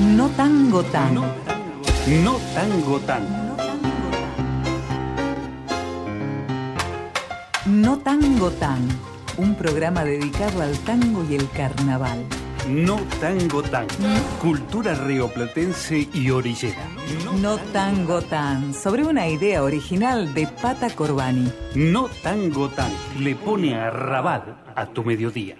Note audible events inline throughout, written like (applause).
No tango tan. No tango, no tango tan. No tango tan. Un programa dedicado al tango y el carnaval. No tango tan. Cultura rioplatense y orillera. No tango tan. Sobre una idea original de Pata Corbani. No tango tan. Le pone a rabat a tu mediodía.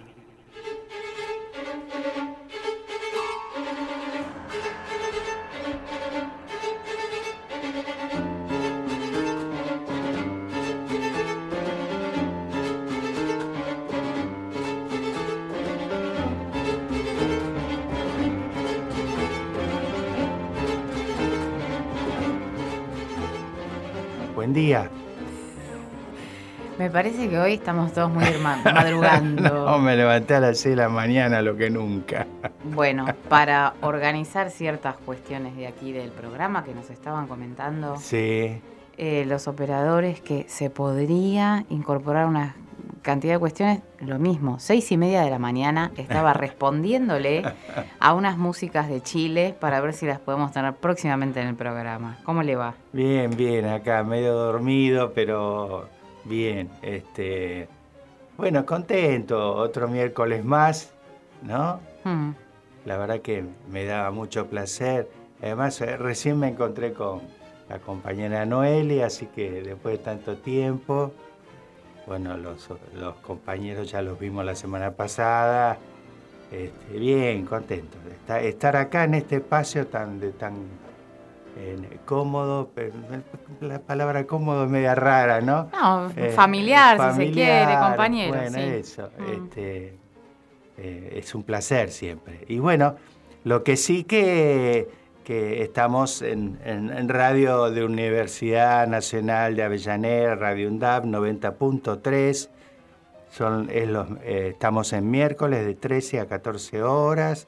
Parece que hoy estamos todos muy (laughs) madrugando. (laughs) No, me levanté a las 6 de la mañana, lo que nunca. (laughs) Bueno, para organizar ciertas cuestiones de aquí del programa que nos estaban comentando Sí. eh, los operadores que se podría incorporar una cantidad de cuestiones, lo mismo, seis y media de la mañana estaba respondiéndole a unas músicas de Chile para ver si las podemos tener próximamente en el programa. ¿Cómo le va? Bien, bien, acá, medio dormido, pero bien. Este, bueno, contento. Otro miércoles más, ¿no? Hmm. La verdad que me daba mucho placer. Además, eh, recién me encontré con la compañera Noelia, así que después de tanto tiempo, bueno, los, los compañeros ya los vimos la semana pasada. Este, bien, contento de estar, estar acá en este espacio tan, de, tan eh, cómodo, pero la palabra cómodo es media rara, ¿no? No, Eh, familiar, si se quiere, compañero. Bueno, sí. eso. Mm. este, eh, es un placer siempre. Y bueno, lo que sí que, que estamos en, en- en radio de Universidad Nacional de Avellaneda, Radio UNDAP 90.3. Son, es los, eh, estamos en miércoles de 13 a 14 horas.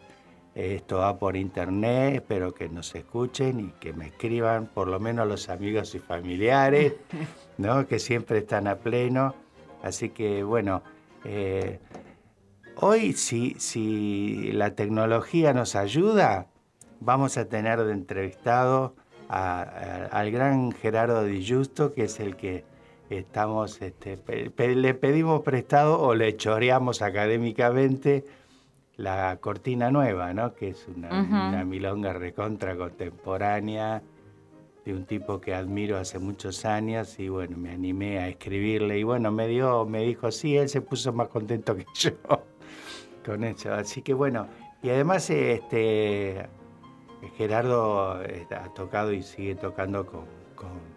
Esto va por internet, espero que nos escuchen y que me escriban, por lo menos los amigos y familiares, (laughs) ¿no? que siempre están a pleno. Así que bueno, eh, hoy si, si la tecnología nos ayuda, vamos a tener de entrevistado a- a- al gran Gerardo Di Justo, que es el que estamos, este, pe- pe- le pedimos prestado o le choreamos académicamente la cortina nueva, ¿no? que es una, Ujú. una milonga recontra contemporánea de un tipo que admiro hace muchos años y bueno, me animé a escribirle y bueno, me dio, me dijo, sí, él se puso más contento que (laughs) yo con eso. Así que bueno, y además este Gerardo eh, ha tocado y sigue tocando con, con-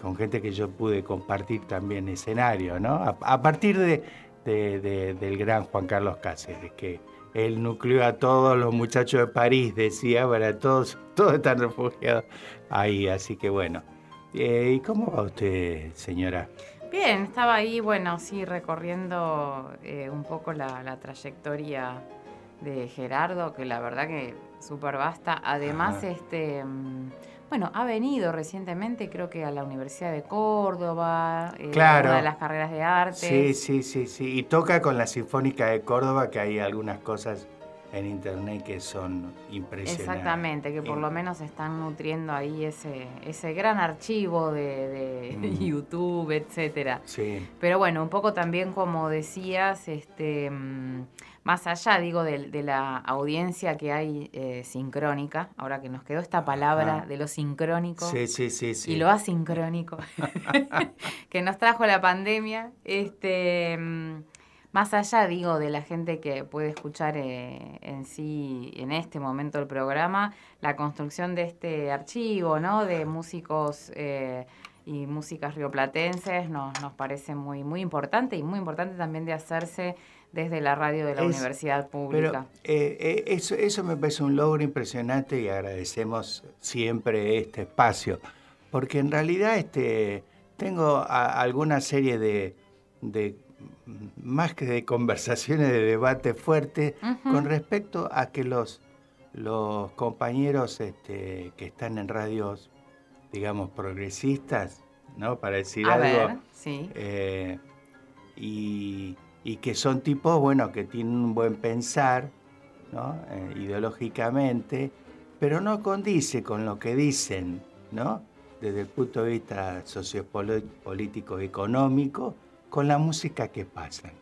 con gente que yo pude compartir también escenario, ¿no? A, a partir de, de- de- del gran Juan Carlos Cáceres, que él nucleó a todos los muchachos de París, decía, para todos, (laughs) todos están refugiados ahí, así que bueno. Eh, ¿Y cómo va usted, señora? Bien, estaba ahí, bueno, sí, recorriendo eh, un poco la, la trayectoria de Gerardo, que la verdad que súper vasta. Además, Ajá. este, mm, bueno, ha venido recientemente, creo que a la Universidad de Córdoba, eh, Claro. una de las carreras de arte. Sí, sí, sí, sí. Y toca con la Sinfónica de Córdoba, que hay algunas cosas en internet que son impresionantes. Exactamente, que por lo menos están nutriendo ahí ese, ese gran archivo de, de Mm. (laughs) YouTube, etcétera. Sí, Pero bueno, un poco también como decías, este, mm, más allá, digo, de, de la audiencia que hay eh, sincrónica, ahora que nos quedó esta palabra Ajá. de lo sincrónico sí, sí, sí. sí. y lo asincrónico (laughs) que nos trajo la pandemia, este, mm, más allá, digo, de la gente que puede escuchar eh, en sí, en este momento el programa, la construcción de este archivo, ¿no? De músicos eh, y músicas rioplatenses nos, nos parece muy, muy importante y muy importante también de hacerse desde la radio de la Es- universidad Pero pública. eh, eh, eso, eso me parece un logro impresionante y agradecemos siempre este espacio, porque en realidad este, tengo a- alguna serie de, de, más que de conversaciones, de debate fuerte con respecto a que los, los compañeros este, que están en radios, digamos, progresistas, ¿no? Para decir A algo, ver, sí. eh, y, y que son tipos, bueno, que tienen un buen pensar, ¿no? Eh, ideológicamente, pero no condice con lo que dicen, ¿no? Desde el punto de vista sociopolítico económico, con la música que pasan.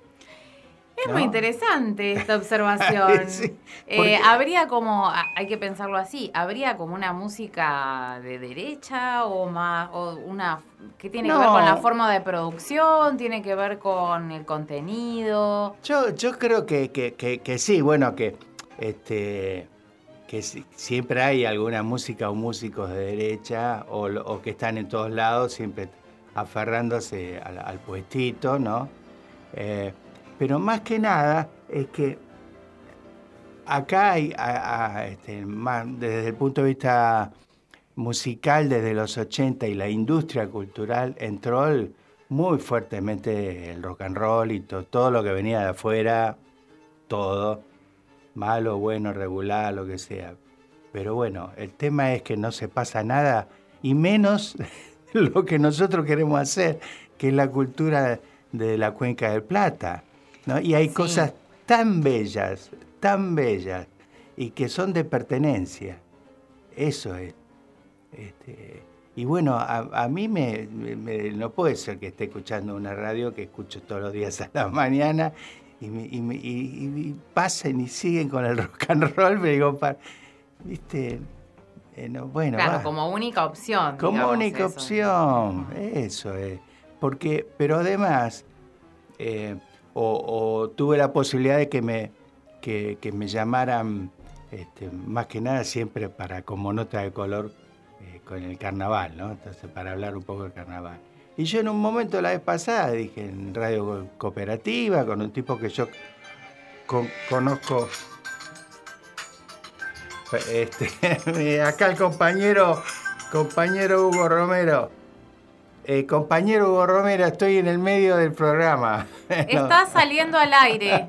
Es muy interesante esta observación. (laughs) Eh, habría como, hay que pensarlo así, habría como una música de derecha o más, o una que tiene que ver con la forma de producción, tiene que ver con el contenido. Yo, yo creo que, que, sí, bueno, que este que siempre hay alguna música o músicos de derecha o, que están en todos lados, siempre aferrándose al, puestito, ¿no? Eh, pero más que nada es que acá hay, este, desde el punto de vista musical, desde los 80 y la industria cultural, entró muy fuertemente el rock and roll y todo lo que venía de afuera, todo, malo, bueno, regular, lo que sea. Pero bueno, el tema es que no se pasa nada y menos (laughs) lo que nosotros queremos hacer, que es la cultura de la cuenca del Plata. Y hay cosas tan bellas, tan bellas, y que son de pertenencia. Eso es. Este, y bueno, a, mí me, no puede ser que esté escuchando una radio que escucho todos los días a la (laughs) mañana y, y, pasen y siguen con el (laughs) rock and roll, me digo, viste, eh, bueno. Claro, como única opción. Como única opción, eso es. Porque, pero además, eh, o, tuve la posibilidad de que me, que, me llamaran, este, más que nada siempre para como nota de color eh, con el carnaval, ¿no? Entonces, para hablar un poco del carnaval. Y yo en un momento la vez pasada dije en radio cooperativa con un tipo que yo conozco. Este, (laughs) acá el compañero, compañero Hugo Romero. Eh, compañero Hugo Romero, estoy en el medio del programa. (laughs) Está saliendo al aire.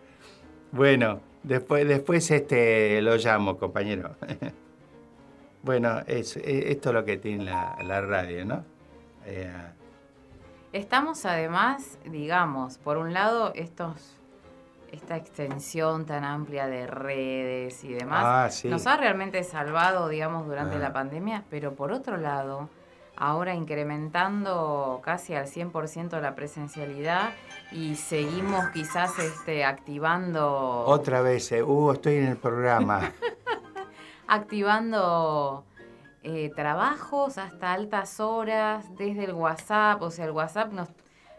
(laughs) bueno, después, después este, lo llamo, compañero. (laughs) bueno, es, esto es lo que tiene la, radio, ¿no? Eh, Estamos además, digamos, por un lado, estos esta extensión tan amplia de redes y demás ah, nos ha realmente salvado, digamos, durante la pandemia, pero por otro lado, ahora incrementando casi al 100% la presencialidad y seguimos quizás este, activando... Otra vez, eh, Hugo, estoy en el programa. (laughs) activando eh, trabajos hasta altas horas desde el WhatsApp, o sea, el WhatsApp nos,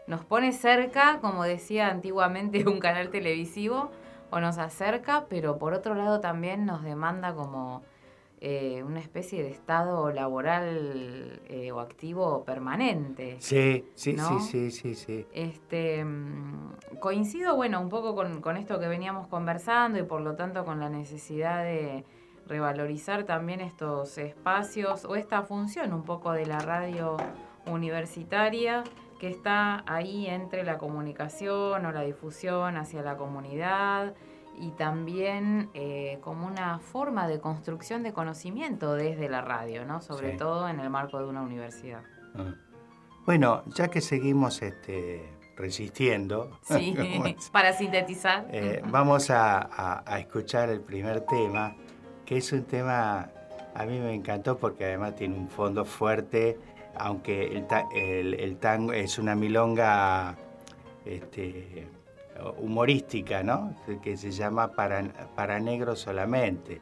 nos pone cerca, como decía antiguamente un canal televisivo, o nos acerca, pero por otro lado también nos demanda como eh, una especie de estado laboral eh, o activo permanente. Sí, sí, sí, sí, sí, sí. Este, mm, coincido, bueno, un poco con, esto que veníamos conversando y por lo tanto con la necesidad de revalorizar también estos espacios o esta función un poco de la radio universitaria que está ahí entre la comunicación o la difusión hacia la comunidad y también eh, como una forma de construcción de conocimiento desde la radio, ¿no? Sobre todo en el marco de una universidad. Ah. Bueno, ya que seguimos este, resistiendo, (laughs) (laughs) para sintetizar, eh, vamos a, escuchar el primer tema, que es un tema, a mí me encantó porque además tiene un fondo fuerte, aunque el, el tango es una milonga... Este, humorística, ¿no? Que se llama Para, para Negros solamente.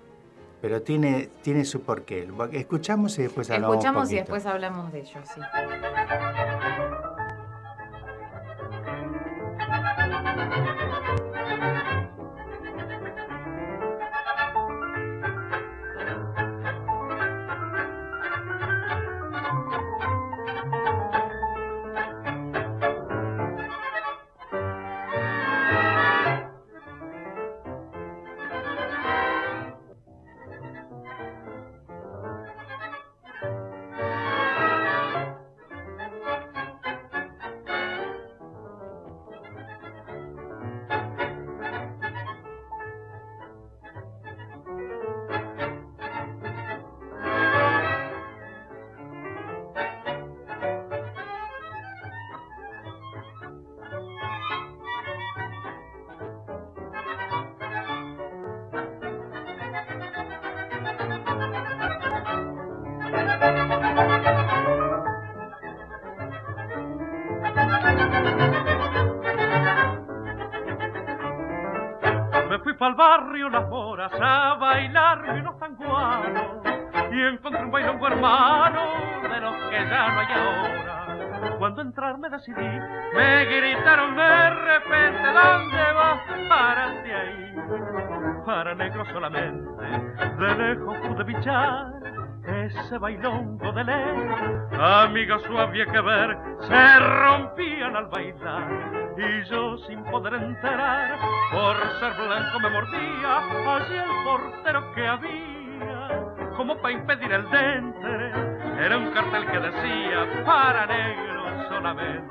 Pero tiene, tiene su porqué. Escuchamos y después hablamos. Escuchamos y después hablamos de ello, sí. Me fui para el barrio Las Moras a bailar unos tanguanos y encontré un bailongo hermano de los que ya no hay ahora. Cuando entrar me decidí, me gritaron de repente, ¿dónde vas? Párate ahí. Para negro solamente, de lejos pude bichar ese bailongo de ley. Había que ver, se rompían al bailar. Y yo sin poder enterar, por ser blanco me mordía allí el portero que había. Como para impedir el dente, era un cartel que decía para negros solamente.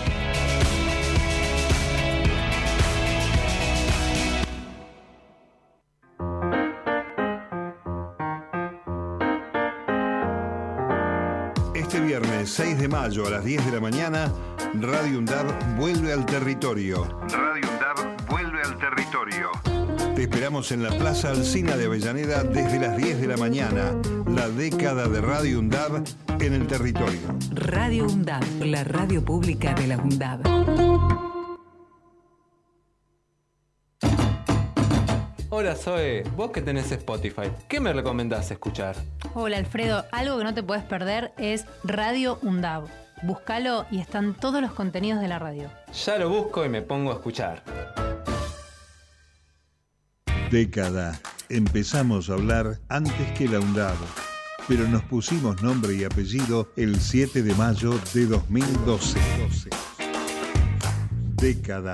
Este viernes 6 de mayo a las 10 de la mañana, Radio UNDAB vuelve al territorio. Radio UNDAB vuelve al territorio. Te esperamos en la Plaza Alcina de Avellaneda desde las 10 de la mañana. La década de Radio UNDAB en el territorio. Radio UNDAB, la radio pública de la UNDAB. Hola Zoe, vos que tenés Spotify, ¿qué me recomendás escuchar? Hola Alfredo, algo que no te puedes perder es Radio UNDAB. Búscalo y están todos los contenidos de la radio. Ya lo busco y me pongo a escuchar. Década. Empezamos a hablar antes que la UNDAB, pero nos pusimos nombre y apellido el 7 de mayo de 2012. Década.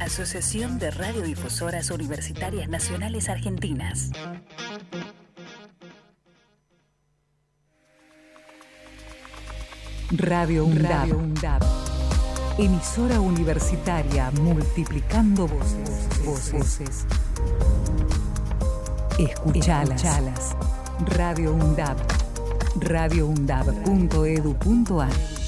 Asociación de Radiodifusoras Universitarias Nacionales Argentinas. Radio UNDAB. Emisora universitaria multiplicando voces. Voces. Escuchalas. Radio UNDAB. radioundab.edu.ar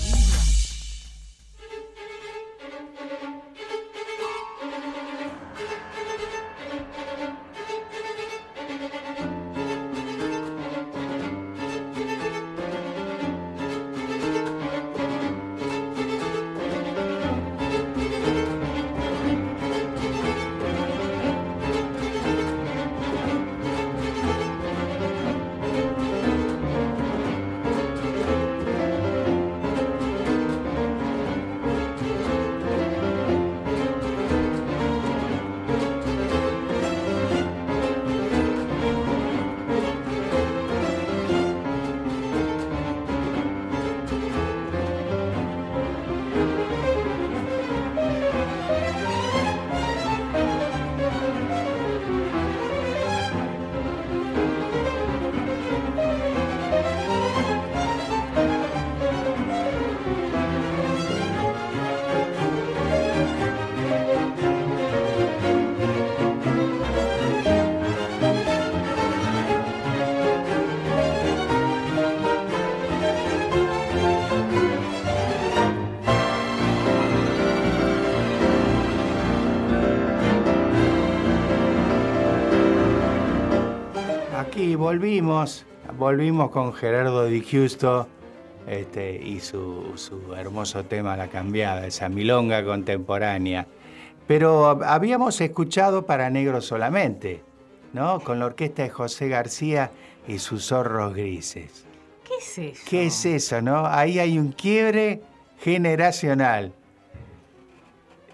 volvimos, con Gerardo Di Giusto este, y su, su hermoso tema La Cambiada, esa milonga contemporánea. Pero habíamos escuchado para negros solamente, ¿no? Con la orquesta de José García y sus zorros grises. ¿Qué es eso? ¿Qué es eso, no? Ahí hay un quiebre generacional.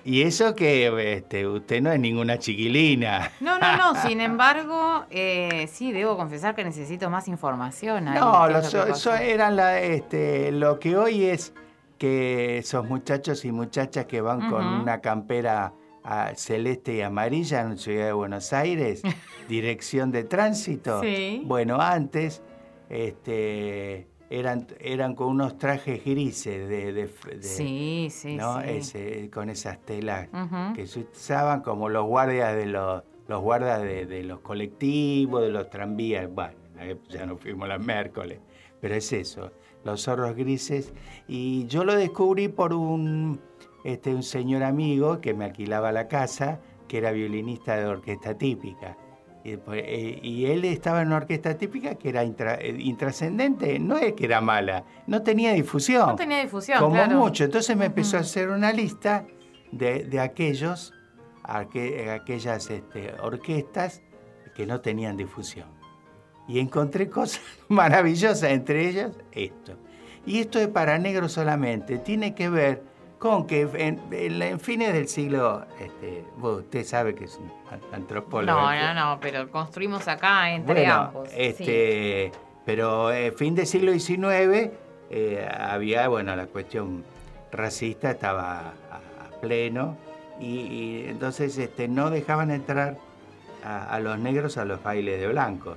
Y eso que este, usted no es ninguna chiquilina. (laughs) No, no, no. Sin embargo, eh, sí, debo confesar que necesito más información. ahí. No, ¿Qué los- es lo so- pasó? eran la, este, lo que hoy es que esos muchachos y muchachas que van con una campera ah, celeste y amarilla en Ciudad de Buenos Aires, (laughs) dirección de tránsito. Sí. Bueno, antes este, eran, eran con unos trajes grises de, de- de- Sí, sí, ¿no? sí. Ese- con esas telas que se usaban como los guardias de los, los guardas de, de los colectivos, de los tranvías. Bueno, ya no fuimos las miércoles, pero es eso, los zorros grises. Y yo lo descubrí por un, este, un señor amigo que me alquilaba la casa, que era violinista de orquesta típica. Y, pues, eh, y él estaba en una orquesta típica que era intra- eh, intrascendente, no es que era mala, no tenía difusión. No tenía difusión, Como claro. mucho. Entonces me empezó a hacer una lista de, de aquellos, aqu- aquellas este, orquestas que no tenían difusión. Y encontré cosas (laughs) maravillosas, entre ellas esto. Y esto es para negros solamente. Tiene que ver con que en, en- en fines del siglo, este, vos- usted sabe que es un an- antropólogo. No, ¿eh? no, no, pero construimos acá entre Bueno, ambos. sí. este, pero eh, fin del siglo XIX eh, había, bueno, la cuestión racista estaba a, a pleno y, y entonces este, no dejaban entrar a, a los negros a los bailes de blancos,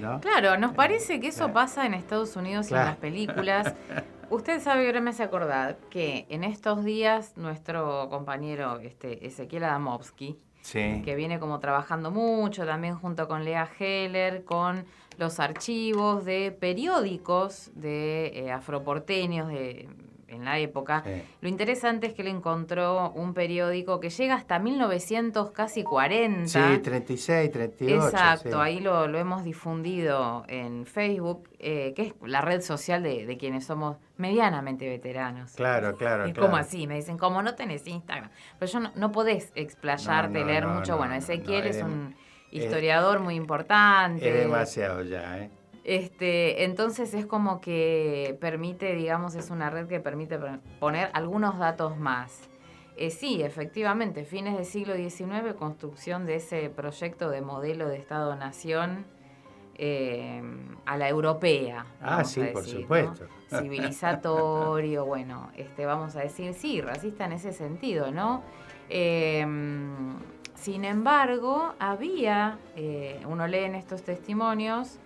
¿no? Claro, nos parece que eso pasa en Estados Unidos y en las películas. (laughs) Usted sabe, ahora me hace acordar, que en estos días nuestro compañero este, Ezequiel Adamovsky, Sí. que viene como trabajando mucho también junto con Lea Heller, con los archivos de periódicos de eh, afroporteños de, en la época. Sí. Lo interesante es que él encontró un periódico que llega hasta 1900, casi 40. Sí, 36, 38. Exacto, sí. ahí lo, lo hemos difundido en Facebook, eh, que es la red social de, de quienes somos medianamente veteranos. Claro, claro, Es claro. como así, me dicen, como no tenés Instagram. Pero yo no, no podés explayarte, No, no, leer mucho. no, bueno, no, Ezequiel es es un es- historiador muy importante. Es demasiado ya, ¿eh? Este, entonces es como que permite, digamos, es una red que permite poner algunos datos más. Eh, sí, efectivamente, fines del siglo XIX, construcción de ese proyecto de modelo de Estado-Nación eh, a la europea. Ah, sí, por supuesto. ¿no? (laughs) Civilizatorio, bueno, este, vamos a decir, sí, racista en ese sentido, ¿no? Eh, sin embargo, había, eh, uno lee en estos testimonios,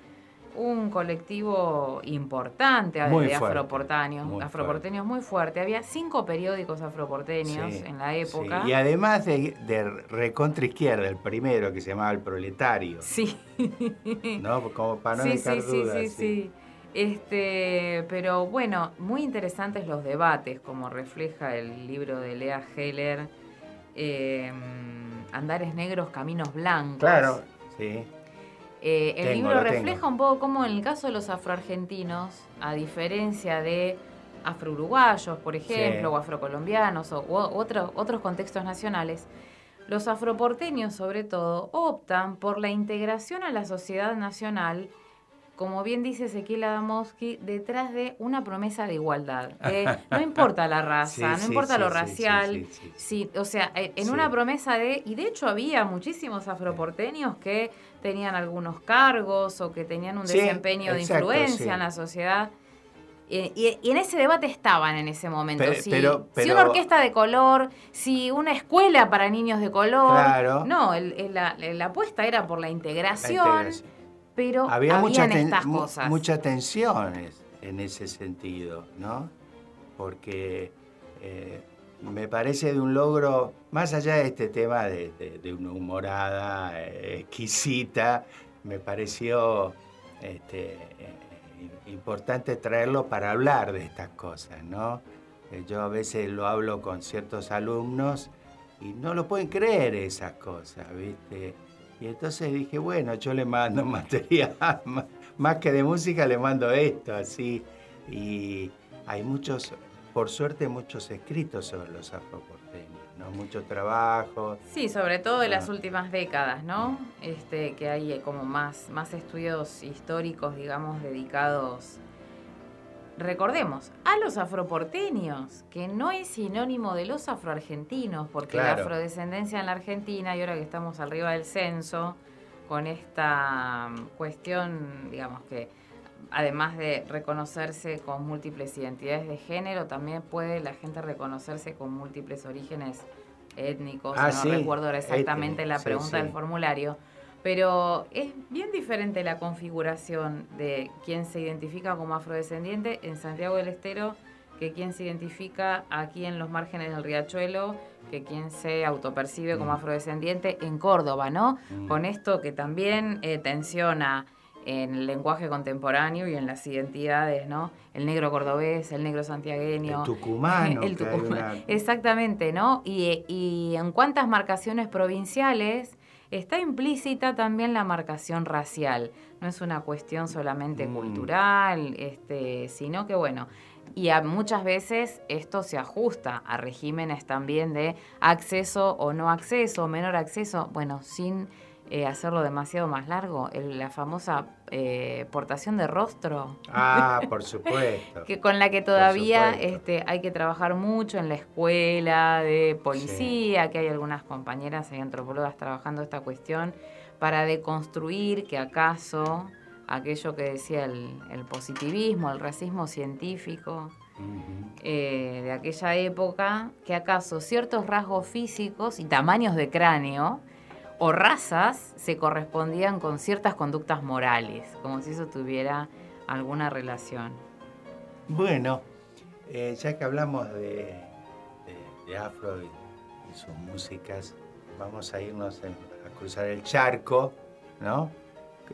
un colectivo importante de fuerte, afroporteños, muy afroporteños muy fuerte. Había cinco periódicos afroporteños Sí, en la época. sí. Y además de, de recontra izquierda, el primero que se llamaba El Proletario. Sí. ¿No? Como para no sí, dejar sí, sí, dudas. sí, sí. Este, pero bueno, muy interesantes los debates, como refleja el libro de Lea Heller, eh, Andares Negros, Caminos Blancos. Claro, sí. Eh, el Tengo, libro refleja tengo. un poco cómo en el caso de los afroargentinos, a diferencia de afrouruguayos, por ejemplo, Sí. o afrocolombianos, o otro- otros contextos nacionales, los afroporteños, sobre todo, optan por la integración a la sociedad nacional, como bien dice Ezequiel Adamowski, detrás de una promesa de igualdad. de no importa la (laughs) raza, Sí, no sí, importa sí, lo racial, o sea, eh, en una promesa de, y de hecho había muchísimos afroporteños que tenían algunos cargos o que tenían un Sí, desempeño de influencia sí. en la sociedad. Y, y en ese debate estaban en ese momento. Pe- si, pero- si pero- una orquesta de color, si una escuela para niños de color. Claro. No, el- el- la, la apuesta era por la La integración, pero Había mucha habían ten- estas cosas. muchas tensiones en ese sentido, ¿no? Porque eh, me parece de un logro, más allá de este tema de, una humorada eh, exquisita, me pareció este, eh, importante traerlo para hablar de estas cosas, ¿no? Eh, Yo a veces lo hablo con ciertos alumnos y no lo pueden creer esas cosas, ¿viste? Y entonces dije, bueno, yo le mando (laughs) material, más que de música le mando esto, así. Y hay muchos, por suerte, muchos escritos sobre los afroporteños, ¿no? Mucho trabajo. Sí, sobre todo en las Ah. últimas décadas, ¿no? Este, que hay eh, como más, más estudios históricos, digamos, dedicados, recordemos, a los afroporteños, que no es sinónimo de los afroargentinos, porque la afrodescendencia en la Argentina, y ahora que estamos arriba del censo, con esta mm, cuestión, digamos que además de reconocerse con múltiples identidades de género, también puede la gente reconocerse con múltiples orígenes étnicos. Ah, no sí, recuerdo exactamente la pregunta sí. del formulario. Pero es bien diferente la configuración de quien se identifica como afrodescendiente en Santiago del Estero que quien se identifica aquí en los márgenes del riachuelo, que quien se autopercibe como Mm. afrodescendiente en Córdoba, ¿no? Mm. Con esto que también eh, tensiona en el lenguaje contemporáneo y en las identidades, ¿no? El negro cordobés, el negro santiagueño. El tucumano, (laughs) el tucumano. una- Exactamente, ¿no? Y, y en cuántas marcaciones provinciales está implícita también la marcación racial. No es una cuestión solamente Mm. cultural, este, sino que, bueno, y a- muchas veces esto se ajusta a regímenes también de acceso o no acceso, menor acceso, bueno, sin eh, hacerlo demasiado más largo, el- la famosa eh, portación de rostro. Ah, por (laughs) supuesto. que con la que todavía este, hay que trabajar mucho en la escuela de policía, que hay algunas compañeras y antropólogas trabajando esta cuestión para deconstruir que acaso aquello que decía el, el positivismo, el racismo científico eh, de aquella época, que acaso ciertos rasgos físicos y tamaños de cráneo o razas se correspondían con ciertas conductas morales, como si eso tuviera alguna relación. Bueno, eh, ya que hablamos de, de- de afro y, y sus músicas, vamos a irnos en- a cruzar el charco, ¿no?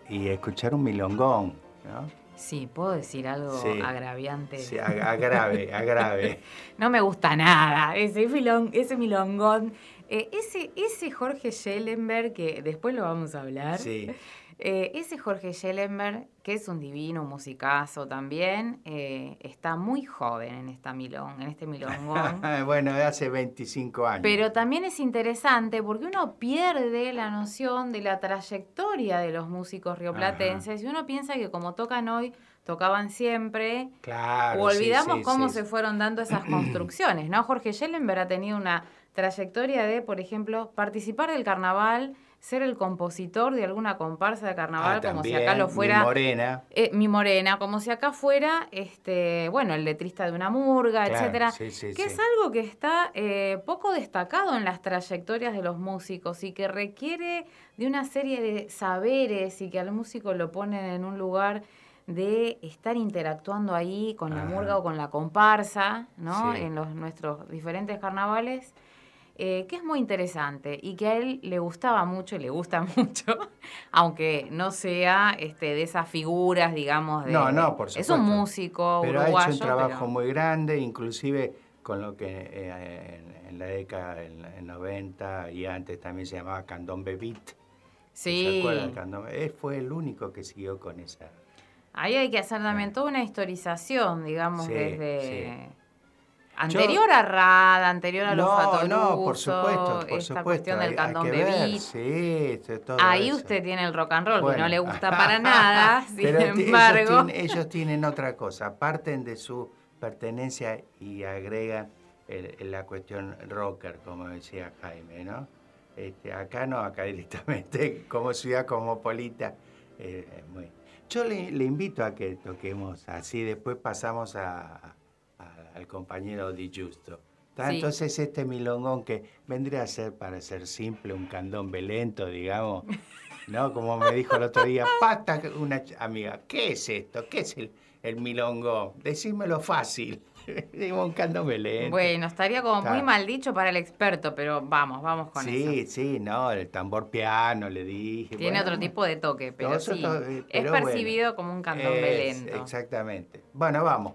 Y escuchar un milongón, ¿no? Sí, ¿puedo decir algo Sí. agraviante? Sí, ag- agrave, agrave. (laughs) No me gusta nada, ese, filón, ese milongón. Eh, ese, ese Jorge Schellenberg, que después lo vamos a hablar. Sí. Eh, ese Jorge Schellenberg, que es un divino musicazo también, eh, está muy joven en, esta milong, en este milongón. (laughs) bueno, de hace 25 años. Pero también es interesante porque uno pierde la noción de la trayectoria de los músicos rioplatenses y uno piensa que como tocan hoy, tocaban siempre. Claro, o sí, olvidamos sí, cómo sí. se fueron dando esas construcciones, ¿no? Jorge Schellenberg ha tenido una trayectoria de, por ejemplo, participar del carnaval, ser el compositor de alguna comparsa de carnaval, Ah, como si acá lo Mi fuera Morena. eh, mi morena, como si acá fuera, este, bueno, el letrista de una murga, Claro, etcétera, sí, sí, que sí. es algo que está eh, poco destacado en las trayectorias de los músicos y que requiere de una serie de saberes y que al músico lo ponen en un lugar de estar interactuando ahí con la Ajá. murga o con la comparsa, ¿no? En los, nuestros diferentes carnavales. Eh, que es muy interesante y que a él le gustaba mucho y le gusta (laughs) mucho, aunque no sea este, de esas figuras, digamos, de... No, no, por Es supuesto. un músico Pero uruguayo. ha hecho un trabajo pero- muy grande, inclusive con lo que eh, en, en la década en 90 y antes también se llamaba Candombe Beat. Sí. ¿Se acuerdan del candombe? Él fue el único que siguió con esa. Ahí hay que hacer también toda una historización, digamos, Sí, desde... Anterior a Rada, anterior a los no, Fatoruso, no, por supuesto, por esta supuesto. cuestión del ver, beat. Sí, todo Ahí eso. usted tiene el rock and roll, que no le gusta (laughs) para nada, (laughs) sin Pero ti- ellos embargo... tienen- ellos tienen otra cosa, parten de su pertenencia y agregan el- el- la cuestión rocker, como decía Jaime, ¿no? Este, acá no, acá (laughs) directamente, como ciudad cosmopolita. eh, muy- Yo le, le invito a que toquemos así, después pasamos a- al compañero Di Justo. Sí. Entonces este milongón que vendría a ser, para ser simple, un candombe lento, digamos, ¿no? Como me dijo el otro día, pata, una amiga, ¿qué es esto? ¿Qué es el, el milongón? Decímelo fácil. (laughs) Digo, un candombe lento. Bueno, estaría como muy Está. mal dicho para el experto, pero vamos, vamos con sí, eso. sí, no, el tambor piano, le dije. Tiene bueno, otro tipo de toque, pero sí, eh, es pero bueno. percibido como un candombe Es, lento. Exactamente. Bueno, vamos.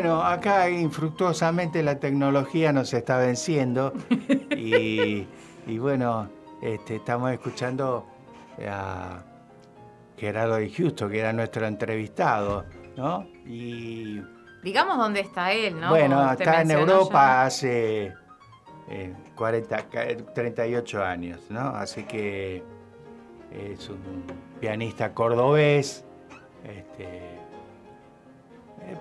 Bueno, acá infructuosamente la tecnología nos está venciendo (laughs) y, y bueno, este, estamos escuchando a Gerardo de Justo, que era nuestro entrevistado, ¿no? Y Digamos dónde está él, ¿no? bueno, está en Europa ya. hace eh, 40, ca- 38 años, ¿no? Así que es un pianista cordobés. Este, eh,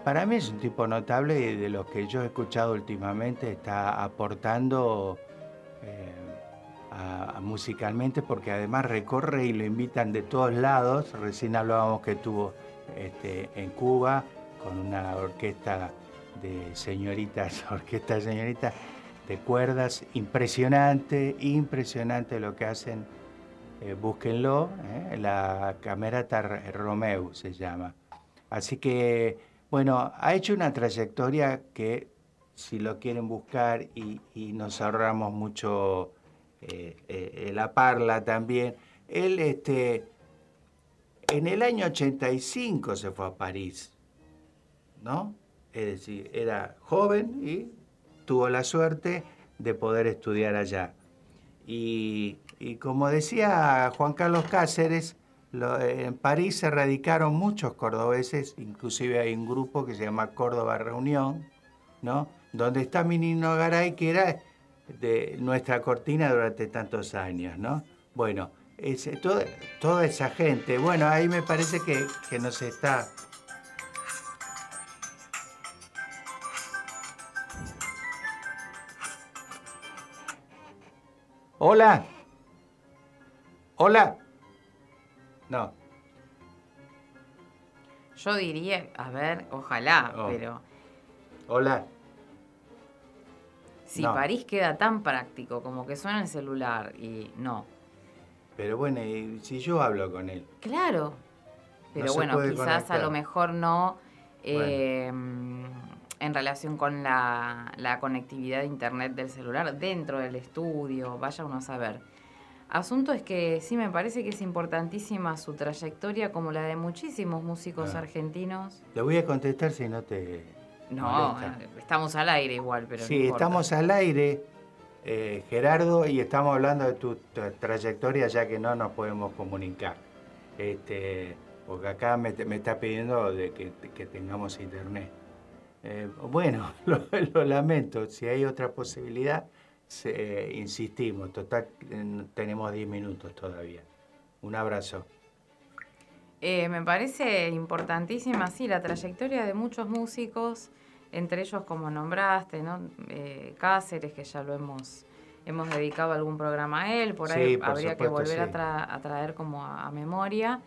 para mí es un tipo notable de los que yo he escuchado últimamente está aportando eh, musicalmente porque además recorre y lo invitan de todos lados. Recién hablábamos que estuvo este, en Cuba con una orquesta de señoritas, (laughs) orquesta de señoritas de cuerdas, impresionante, impresionante lo que hacen. Eh, búsquenlo, ¿eh? la Camerata Romeu se llama. Así que, bueno, ha hecho una trayectoria que si lo quieren buscar y, nos ahorramos mucho eh, eh, la parla también. Él, este, en el año 85 se fue a París, ¿no? Es decir, era joven y tuvo la suerte de poder estudiar allá. Y como decía Juan Carlos Cáceres, lo- en París se radicaron muchos cordobeses, inclusive hay un grupo que se llama Córdoba Reunión, ¿no? Donde está mi Nino Garay, que era de nuestra cortina durante tantos años, ¿no? Bueno, toda, toda esa gente, bueno, ahí me parece que, que nos está... Hola. Hola. No. Yo diría, a ver, ojalá, Oh. pero Hola. si No. París queda tan práctico como que suena el celular y no. Pero bueno, y si yo hablo con él. Claro. Pero bueno, quizás conectar. a lo mejor no eh, en relación con la, la conectividad de internet del celular dentro del estudio, vaya uno a saber. Asunto es que sí me parece que es importantísima su trayectoria como la de muchísimos músicos Ah. argentinos. Le voy a contestar si no te. No, molesta. estamos al aire igual, pero Sí, estamos al aire, eh, Gerardo, y estamos hablando de tu tra- trayectoria ya que no nos podemos comunicar. Este, porque acá me, me está pidiendo de que, que tengamos internet. Eh, bueno, (laughs) lo, lo lamento, si hay otra posibilidad, se- insistimos. Total, eh, tenemos 10 minutos todavía. Un abrazo. Eh, me parece importantísima, sí, la trayectoria de muchos músicos, entre ellos como nombraste, ¿no? Eh, Cáceres, que ya lo hemos, hemos dedicado algún programa a él, por ahí Sí, por habría que volver a, tra- a traer como a, a memoria.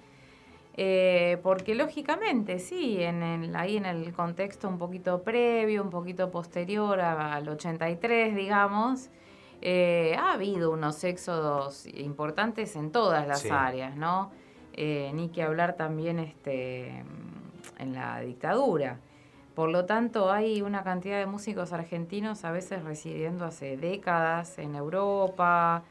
Eh, porque lógicamente, sí, en el, ahí en el contexto un poquito previo, un poquito posterior a- al 83, digamos, eh, ha habido unos éxodos importantes en todas las Sí. áreas, ¿no? Eh, ni que hablar también este, en la dictadura. Por lo tanto, hay una cantidad de músicos argentinos a veces residiendo hace décadas en Europa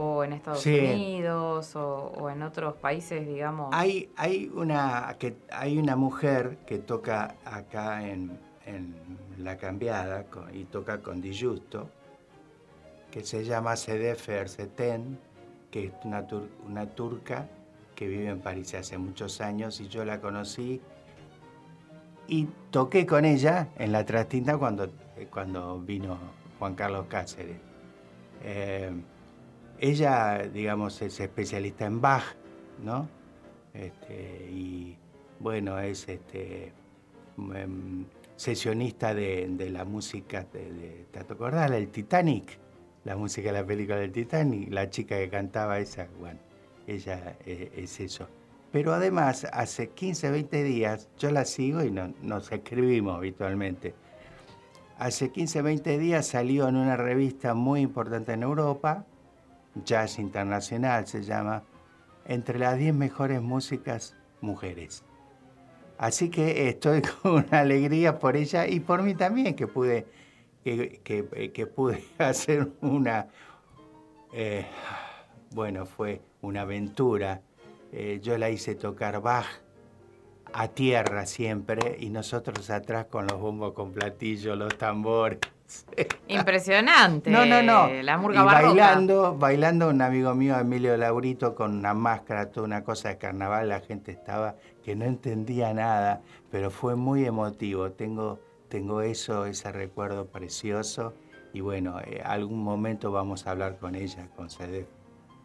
o en Estados Sí. Unidos o, o en otros países, digamos. Hay, hay, una, que, hay una mujer que toca acá en, en La Cambiada con- y toca con Di Giusto, que se llama Sedef Erceten, que es una, tur- una turca que vive en París hace muchos años y yo la conocí y toqué con ella en la trastinta cuando, eh, cuando vino Juan Carlos Cáceres. Eh, ella, digamos, es especialista en Bach, ¿no? Este, y bueno, es este, em, sesionista de, la música de, de- ¿te acordás? El Titanic, la música de la película del Titanic, la chica que cantaba esa, bueno, ella eh, es eso. Pero además, hace 15, 20 días, yo la sigo y no- nos escribimos habitualmente. Hace 15, 20 días salió en una revista muy importante en Europa, Jazz Internacional se llama, entre las 10 mejores músicas mujeres. Así que estoy (laughs) con una alegría por ella y por mí también que pude, que, que- pude (laughs) hacer una, eh, bueno, fue una aventura. Eh, yo la hice tocar Bach a tierra siempre y nosotros atrás con los bombos con platillo, los tambores. (laughs) Impresionante. No, no, no. La murga y barroca. bailando, bailando un amigo mío, Emilio Laurito, con una máscara, toda una cosa de carnaval, la gente estaba que no entendía nada, pero fue muy emotivo. Tengo, tengo eso, ese recuerdo precioso. Y bueno, eh, algún momento vamos a hablar con ella, con Sedef.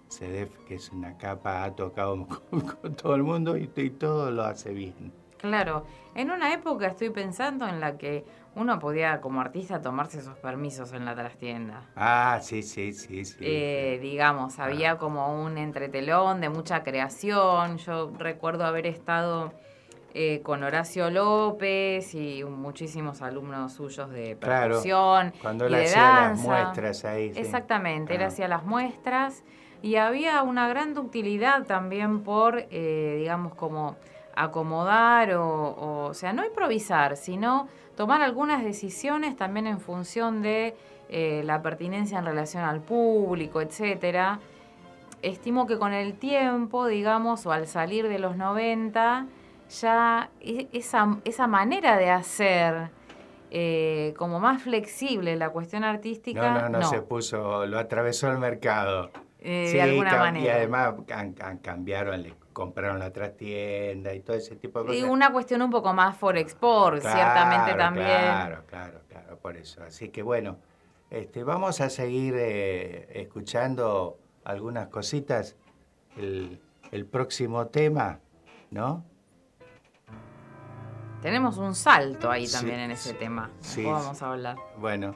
Sedef, que es una capa, ha tocado (laughs) con, con todo el mundo y, y todo lo hace bien. Claro, en una época estoy pensando en la que uno podía como artista tomarse esos permisos en la trastienda. Ah, sí, sí, sí, sí. Eh, digamos, había como un entretelón de mucha creación. Yo recuerdo haber estado eh, con Horacio López y muchísimos alumnos suyos de Claro, percusión cuando y él de hacía las muestras ahí. sí. Exactamente, él Ah. hacía las muestras y había una gran ductilidad también por, eh, digamos, como acomodar o, o, o sea, no improvisar, sino tomar algunas decisiones también en función de eh, la pertinencia en relación al público, etcétera. Estimo que con el tiempo, digamos, o al salir de los 90, ya e- esa, esa manera de hacer eh, como más flexible la cuestión artística, No, no, no, se puso, lo atravesó el mercado. Eh, de alguna cam- Y manera. además cambiaron, compraron la trastienda y todo ese tipo de cosas. Y una cuestión un poco más for export, Claro, ciertamente también. Claro, claro, claro, por eso. Así que bueno, este, vamos a seguir eh, escuchando algunas cositas. El, el próximo tema, ¿no? Tenemos un salto ahí Sí, también en ese tema. sí, vamos a hablar. Bueno.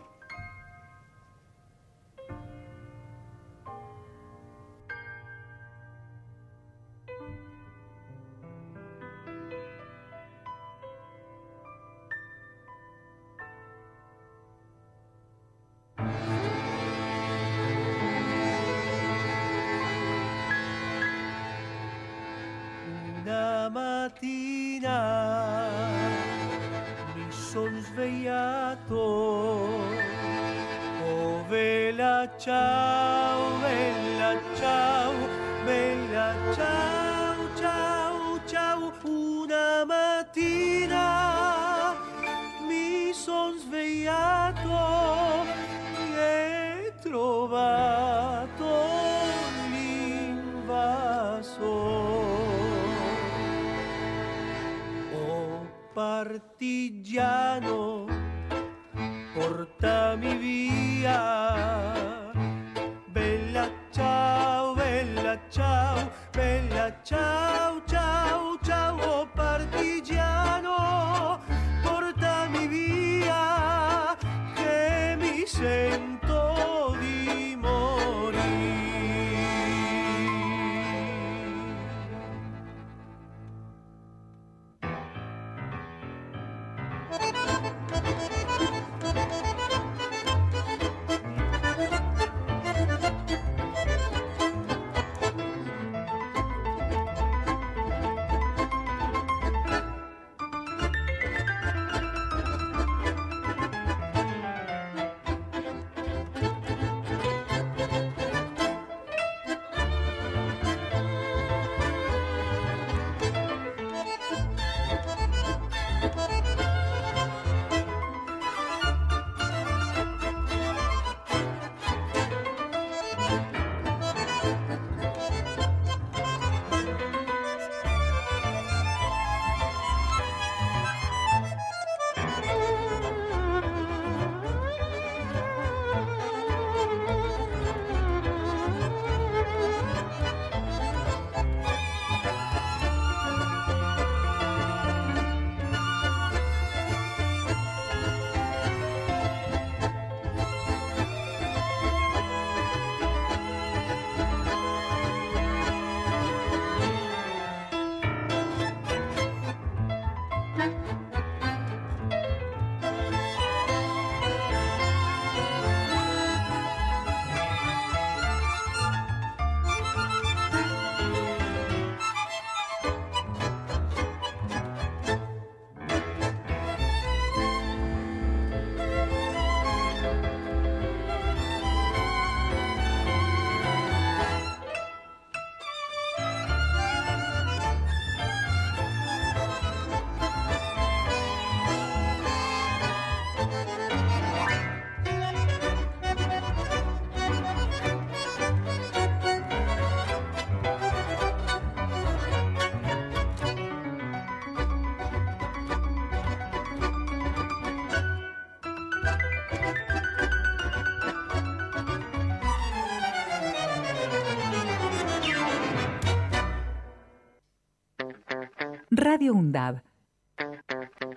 Radio UNDAB.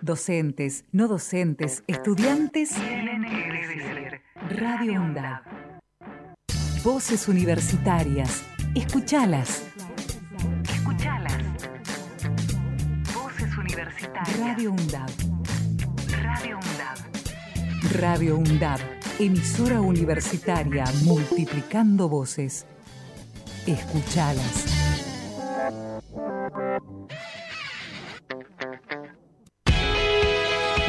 Docentes, no docentes, estudiantes. Radio UNDAB. Voces universitarias. Escuchalas. Escuchalas. Voces universitarias. Radio UNDAB. Radio UNDAB. Radio UNDAB. Emisora universitaria multiplicando voces. Escuchalas.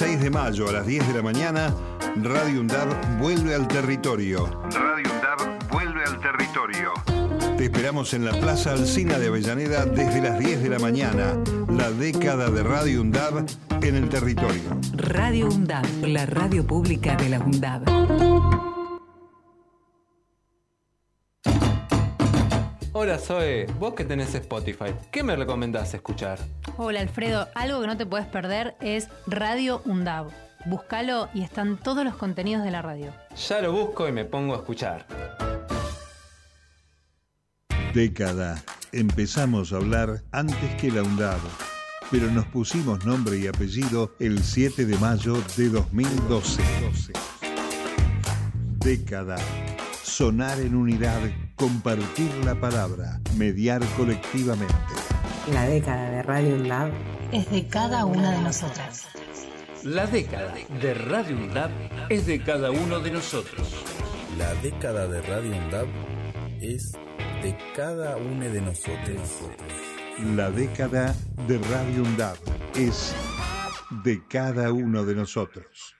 6 de mayo a las 10 de la mañana, Radio UNDAB vuelve al territorio. Radio UNDAB vuelve al territorio. Te esperamos en la Plaza Alcina de Avellaneda desde las 10 de la mañana. La década de Radio UNDAB en el territorio. Radio UNDAB, la radio pública de la UNDAB. Hola Zoe, vos que tenés Spotify, ¿qué me recomendás escuchar? Hola Alfredo, algo que no te puedes perder es Radio UNDAB. Búscalo y están todos los contenidos de la radio. Ya lo busco y me pongo a escuchar. Década. Empezamos a hablar antes que la UNDAB, pero nos pusimos nombre y apellido el 7 de mayo de 2012. Década. Sonar en unidad, compartir la palabra, mediar colectivamente. La década de Radio UNDAB Es de cada una de nosotras. La década de Radio UNDAB es de cada uno de nosotros. La década de Radio UNDAB es de cada uno de nosotros. La década de Radio UNDAB es de cada uno de nosotros.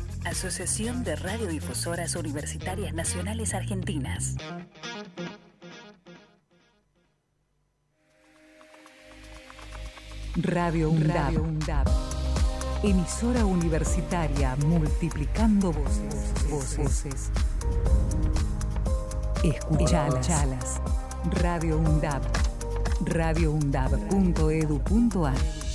Asociación de Radiodifusoras Universitarias Nacionales Argentinas. Radio UNDAB. Emisora universitaria multiplicando voces. Voces. Escuchalas. Radio UNDAB. radioundab.edu.ar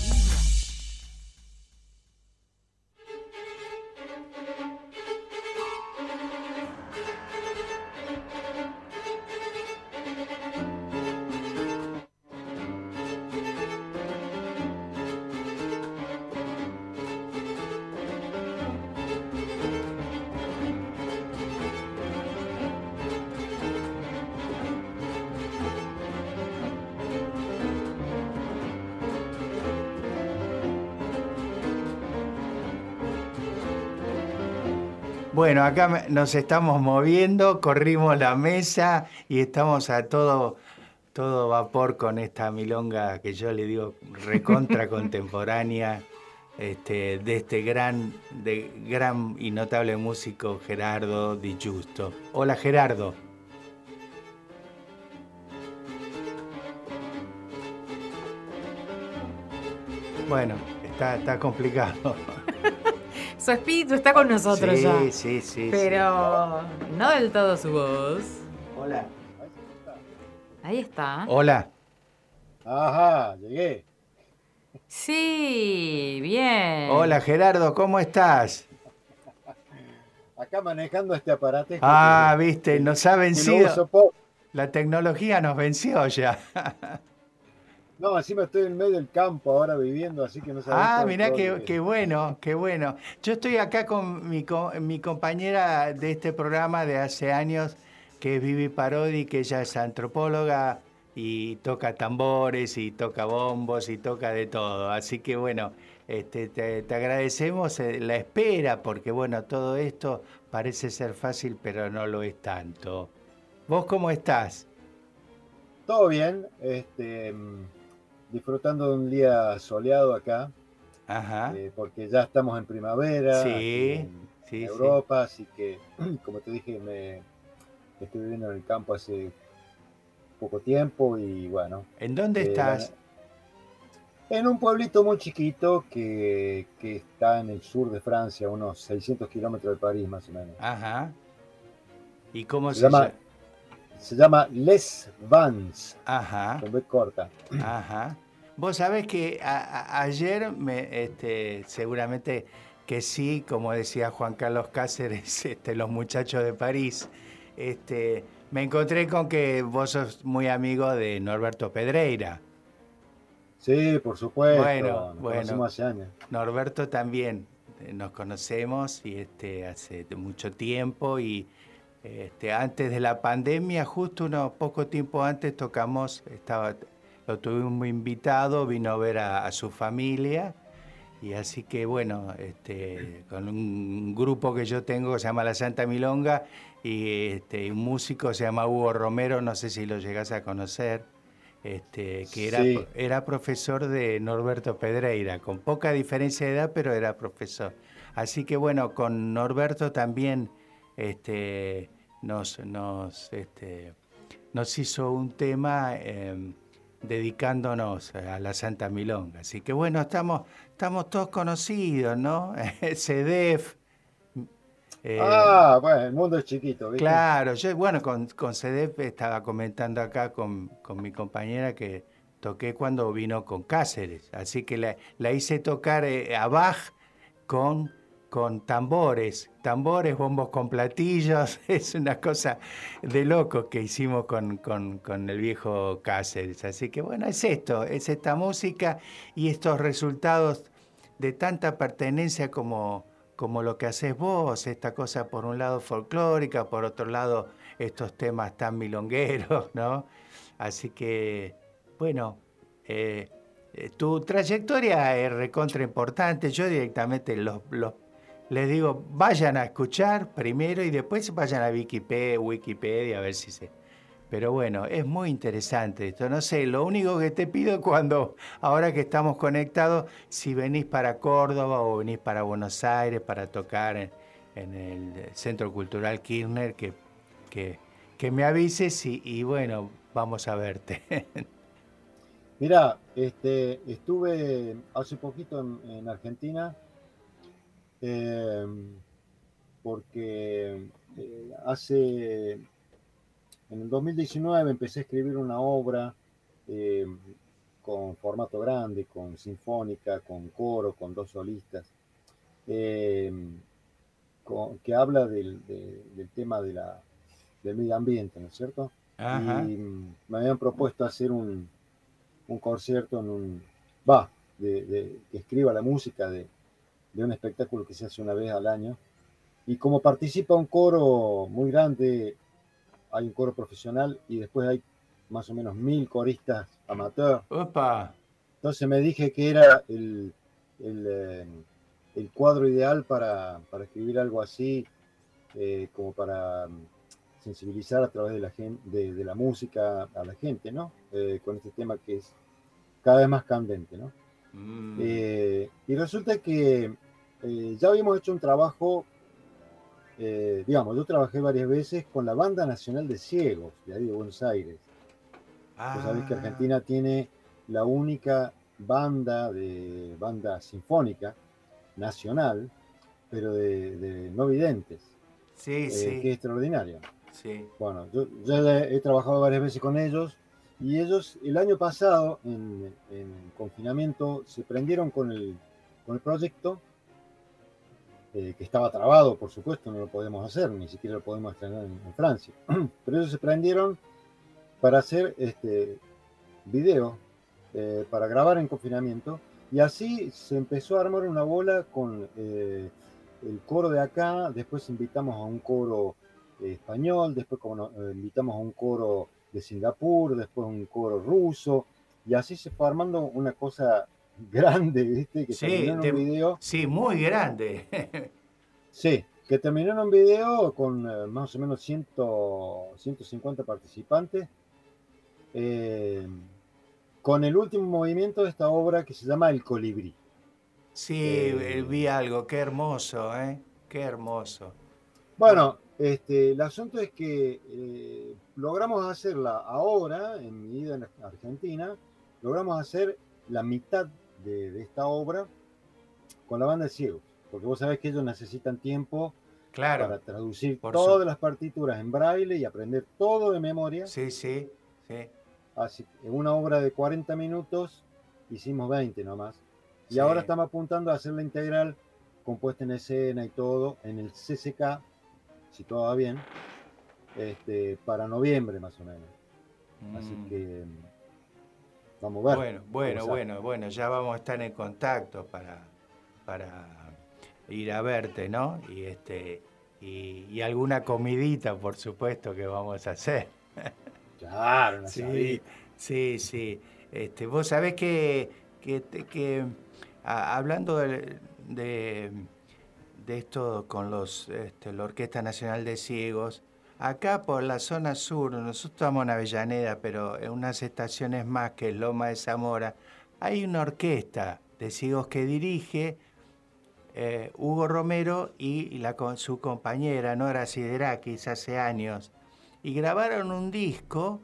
Bueno, acá nos estamos moviendo, corrimos la mesa y estamos a todo, todo vapor con esta milonga que yo le digo recontra (laughs) contemporánea este, de este gran, de gran y notable músico Gerardo Di Giusto. Hola Gerardo. Bueno, está, está complicado. (laughs) Su espíritu está con nosotros Sí, ya. sí, sí, sí. Pero no del todo su voz. Hola. Ahí está. Hola. Ajá, llegué. Sí, bien. Hola Gerardo, ¿cómo estás? Acá manejando este aparato. Ah, viste, nos ha vencido. La tecnología nos venció ya. No, encima estoy en medio del campo ahora viviendo, así que no sabes. Ah, mirá qué, qué bueno, qué bueno. Yo estoy acá con mi, co- mi compañera de este programa de hace años, que que es Vivi Parodi, que ella es antropóloga y toca tambores y toca bombos y toca de todo. Así que bueno, este, te, te agradecemos eh, la espera porque bueno, todo esto parece ser fácil, pero no lo es tanto. ¿Vos cómo estás? Todo bien, este, mm, disfrutando de un día soleado acá, Ajá. eh, porque ya estamos en primavera Sí, en sí, sí. Europa, así que, (clears throat) como te dije, me estoy viviendo en el campo hace poco tiempo y bueno. ¿En dónde eh, estás? En un pueblito muy chiquito que, que está en el sur de Francia, unos 600 kilómetros de París más o menos. Ajá. ¿Y cómo Se llama? se llama Les Vans, Ajá. con B corta. Ajá. Vos sabés que a- a- ayer, me, este, seguramente que sí, como decía Juan Carlos Cáceres, (laughs) este, los muchachos de París, este, me encontré con que vos sos muy amigo de Norberto Pedreira. Sí, por supuesto. Bueno, nos bueno. conocemos hace años. Norberto también eh, nos conocemos y este hace mucho tiempo y este antes de la pandemia, justo unos poco tiempo antes tocamos, estaba lo tuvimos invitado, vino a ver a, a su familia y así que bueno, este con un grupo que yo tengo que se llama La Santa Milonga y este un músico se llama Hugo Romero, no sé si lo llegás a conocer. Este, que era, Sí. era profesor de Norberto Pedreira, con poca diferencia de edad, pero era profesor. Así que bueno, con Norberto también este, nos, nos, este, nos hizo un tema eh, dedicándonos a la Santa Milonga. Así que bueno, estamos, estamos todos conocidos, ¿no? (laughs) CEDEF. eh, ah, bueno, el mundo es chiquito, ¿viste? Claro, yo, bueno, con, con CEDEP estaba comentando acá con, con mi compañera que toqué cuando vino con Cáceres, así que la, la hice tocar eh, a Bach con, con tambores, tambores, bombos con platillos, (laughs) es una cosa de loco que hicimos con, con, con el viejo Cáceres. Así que bueno, es esto, es esta música y estos resultados de tanta pertenencia como, como lo que haces vos, esta cosa por un lado folclórica, por otro lado estos temas tan milongueros, (laughs) ¿no? Así que, bueno, eh, eh, tu trayectoria es recontra importante. Yo directamente los, los- les digo, vayan a escuchar primero y después vayan a Wikipedia, Wikipedia a ver si se... Pero bueno, es muy interesante esto. No sé, lo único que te pido cuando, ahora que estamos conectados, si venís para Córdoba o venís para Buenos Aires para tocar en, el Centro Cultural Kirchner, que, que, que me avises y, bueno, vamos a verte. (laughs) Mira, este, estuve hace poquito en Argentina eh, porque eh, hace, en el 2019 empecé a escribir una obra eh, con formato grande, con sinfónica, con coro, con dos solistas, con- que habla del, de- del tema de la, del medio ambiente, ¿no es cierto? Ajá. Y me habían propuesto hacer un, un concierto en un. Va, de, de- que escriba la música de, de un espectáculo que se hace una vez al año. Y como participa un coro muy grande, hay un coro profesional y después hay más o menos mil coristas amateur. Opa. Entonces me dije que era el, el, eh, el cuadro ideal para, para escribir algo así, eh, como para mm, sensibilizar a través de la, gen- de, de la música a la gente, ¿no? Eh, con este tema que es cada vez más candente, ¿no? Mm. Eh, y resulta que eh, ya habíamos hecho un trabajo, eh, digamos, yo trabajé varias veces con la Banda Nacional de Ciegos, de ahí de Buenos Aires. Vos sabés que Ah. Argentina tiene la única banda de banda sinfónica nacional, pero de, de no videntes, Sí, eh, sí. que es extraordinario. Sí. Bueno, yo, yo ya he trabajado varias veces con ellos y ellos el año pasado en, en confinamiento se prendieron con el, con el proyecto eh, que estaba trabado, por supuesto, no lo podemos hacer, ni siquiera lo podemos estrenar en, en Francia. (clears throat) Pero ellos se prendieron para hacer este video, eh, para grabar en confinamiento, y así se empezó a armar una bola con eh, el coro de acá, después invitamos a un coro eh, español, después como eh, invitamos a un coro de Singapur, después un coro ruso, y así se fue armando una cosa (laughs) grande, ¿viste? Que Sí, terminó en te- un video. sí, muy grande. (laughs) Sí, que terminó en un video con eh, más o menos 100, 150 participantes, eh, con el último movimiento de esta obra que se llama El Colibrí. Sí, Eh, eh, vi algo, qué hermoso, ¿eh? Qué hermoso. Bueno, este, el asunto es que eh, logramos hacerla ahora, en mi vida en Argentina, logramos hacer la mitad de, de esta obra con la banda de ciegos, porque vos sabés que ellos necesitan tiempo Claro, para traducir todas su- las partituras en braille y aprender todo de memoria. Sí, sí, sí. Así en una obra de 40 minutos hicimos 20 nomás. Y Sí. ahora estamos apuntando a hacer la integral compuesta en escena y todo en el CCK, si todo va bien, este, para noviembre más o menos. Así Mm. que vamos a ver. Bueno, bueno, bueno, bueno, ya vamos a estar en contacto para, para ir a verte, ¿no? Y este y, y alguna comidita, por supuesto, que vamos a hacer. (laughs) Claro, Sí, sí, sí. Este, vos sabés que, que, que, a- hablando de, de, de esto con los, este, la Orquesta Nacional de Ciegos, acá por la zona sur, nosotros estamos en Avellaneda, pero en unas estaciones más que es Loma de Zamora, hay una orquesta de ciegos que dirige eh, Hugo Romero y su compañera Nora Siderakis hace años. Y grabaron un disco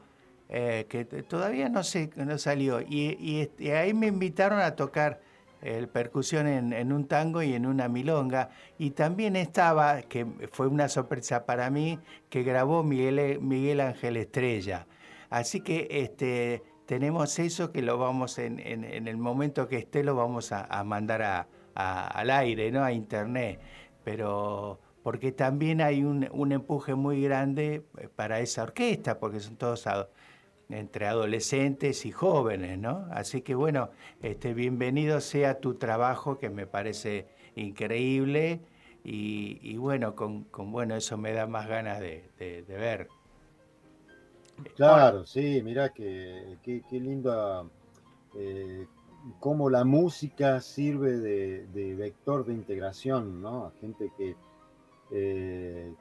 eh, que todavía no, se, no salió. Y, y este, ahí me invitaron a tocar el percusión en, un tango y en una milonga. Y también estaba, que fue una sorpresa para mí, que grabó Miguel, Ángel Estrella. Así que este, tenemos eso que lo vamos, en, en- el momento que esté, lo vamos a, mandar a- al aire, ¿no? A internet. Pero porque también hay un, un empuje muy grande eh, para esa orquesta, porque son todos entre adolescentes y jóvenes, ¿no? Así que bueno, este, bienvenido sea tu trabajo, que me parece increíble, y, bueno, con, bueno, eso me da más ganas de, ver. Claro, sí, mirá que, qué, linda eh, cómo la música sirve de, de vector de integración, ¿no? A gente que, eh,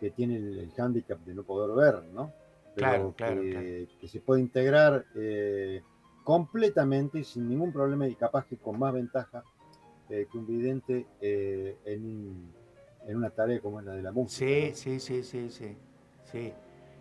que tiene el, el hándicap de no poder ver, ¿no? Claro, claro, que, que se puede integrar eh, completamente y sin ningún problema y capaz que con más ventaja eh, que un vidente eh, en, un- en una tarea como es la de la música. Sí, sí, sí, sí, sí, sí.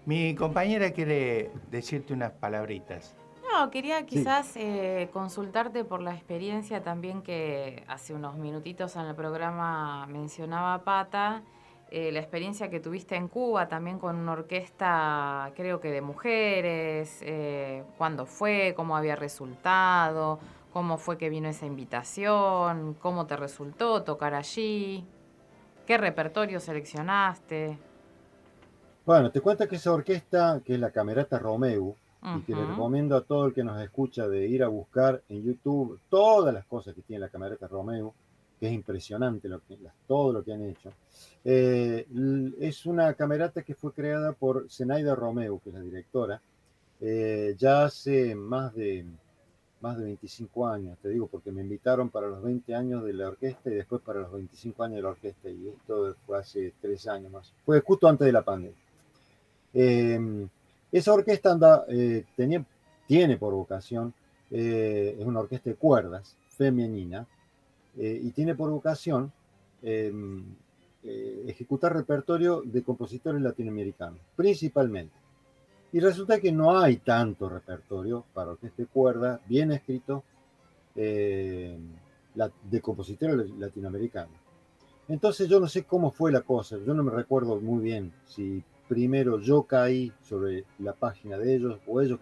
Mi compañera quiere decirte unas palabritas. No, quería quizás eh, consultarte por la experiencia también que hace unos minutitos en el programa mencionaba Pata, eh, la experiencia que tuviste en Cuba también con una orquesta, creo que de mujeres, eh, cuándo fue, cómo había resultado, cómo fue que vino esa invitación, cómo te resultó tocar allí, qué repertorio seleccionaste. Bueno, te cuento que esa orquesta, que es la Camerata Romeu, y que le recomiendo a todo el que nos escucha de ir a buscar en YouTube todas las cosas que tiene la Camerata Romeu, que es impresionante lo que, todo lo que han hecho. Eh, es una camerata que fue creada por Zenaida Romeu, que es la directora, eh, ya hace más de, más de 25 años, te digo, porque me invitaron para los 20 años de la orquesta y después para los 25 años de la orquesta, y esto fue hace tres años más. Fue justo antes de la pandemia. Eh, esa orquesta anda, eh, tenía, tiene por vocación, eh, es una orquesta de cuerdas femenina, eh, y tiene por vocación eh, eh, ejecutar repertorio de compositores latinoamericanos, principalmente. Y resulta que no hay tanto repertorio para orquesta de cuerda bien escrito la- de compositores latinoamericanos. Entonces yo no sé cómo fue la cosa, yo no me recuerdo muy bien si primero yo caí sobre la página de ellos o ellos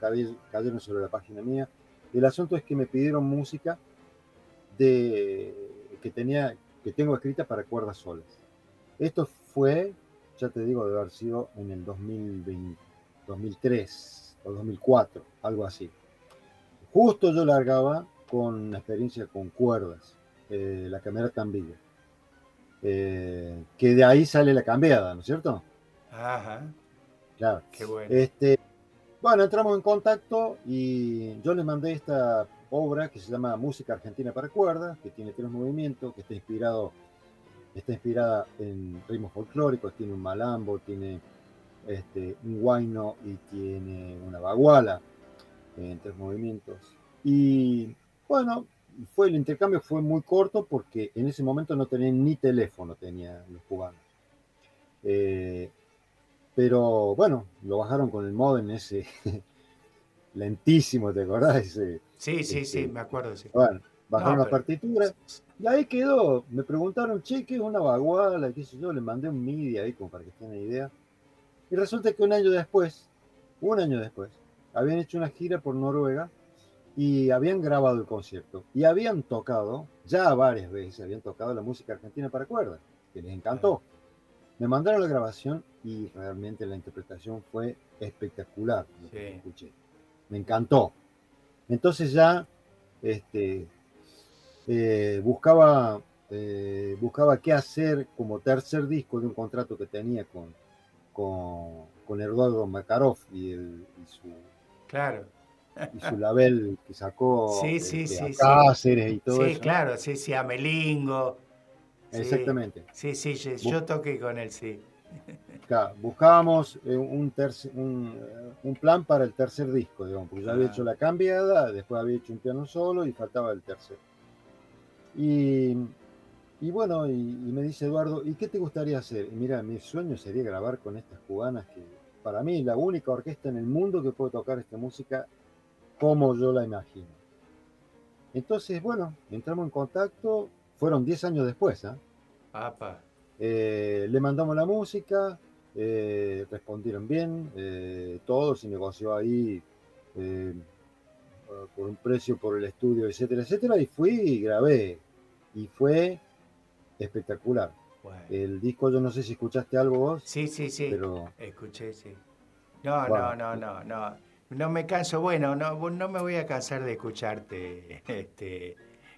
cayeron sobre la página mía. El asunto es que me pidieron música de, que, tenía, que tengo escrita para cuerdas solas. Esto fue, ya te digo, de haber sido en el 2020, 2003 o 2004, algo así. Justo yo largaba con experiencia con cuerdas, eh, la cámara tan viva. Eh, que de ahí sale la cambiada, ¿no es cierto? Ajá. Claro. Qué bueno. Este, bueno, entramos en contacto y yo les mandé esta obra que se llama Música Argentina para Cuerdas, que tiene tres movimientos, que está inspirado, está inspirada en ritmos folclóricos, tiene un malambo, tiene este, un guayno y tiene una baguala eh, en tres movimientos. Y bueno, fue el intercambio fue muy corto porque en ese momento no tenían ni teléfono, tenían los cubanos. Eh, pero bueno, lo bajaron con el modem ese (laughs) lentísimo, ¿te acordás? Sí, sí, este, sí, me acuerdo, sí. Bueno, bajaron No, la partitura y ahí quedó. Me preguntaron, che, ¿qué es una baguala? ¿Qué sé yo? Le mandé un MIDI ahí como para que tengan idea. Y resulta que un año después, un año después, habían hecho una gira por Noruega y habían grabado el concierto. Y habían tocado, ya varias veces, habían tocado la música argentina para cuerdas, que les encantó. Me mandaron la grabación y realmente la interpretación fue espectacular. lo que Sí. escuché. Me encantó. Entonces ya este, eh, buscaba, eh, buscaba qué hacer como tercer disco de un contrato que tenía con, con, con Eduardo Makarov y, el, y su, Claro. y su label que sacó (laughs) Sí, sí, este, sí. a sí. Cáceres y todo Sí, eso. claro, sí, sí, a Melingo. Sí. Exactamente. Sí, sí, yo, yo toqué con él, sí. Claro, buscábamos eh, un, terce- un, eh, un plan para el tercer disco, digamos, porque ya había hecho la cambiada, después había hecho un piano solo y faltaba el tercero. Y, y bueno, y, y me dice Eduardo, ¿y qué te gustaría hacer? Y mira, mi sueño sería grabar con estas cubanas que para mí es la única orquesta en el mundo que puede tocar esta música como yo la imagino. Entonces, bueno, entramos en contacto, fueron 10 años después, ¿ah? Apa. Eh, le mandamos la música, eh, respondieron bien, eh, todo se negoció ahí eh, por un precio por el estudio, etcétera, etcétera, y fui y grabé. Y fue espectacular. El disco, yo no sé si escuchaste algo vos. Sí, sí, sí. Pero Escuché, sí. No, Bueno. no, no, no, no. No me canso. Bueno, no, no me voy a cansar de escucharte, (laughs) este,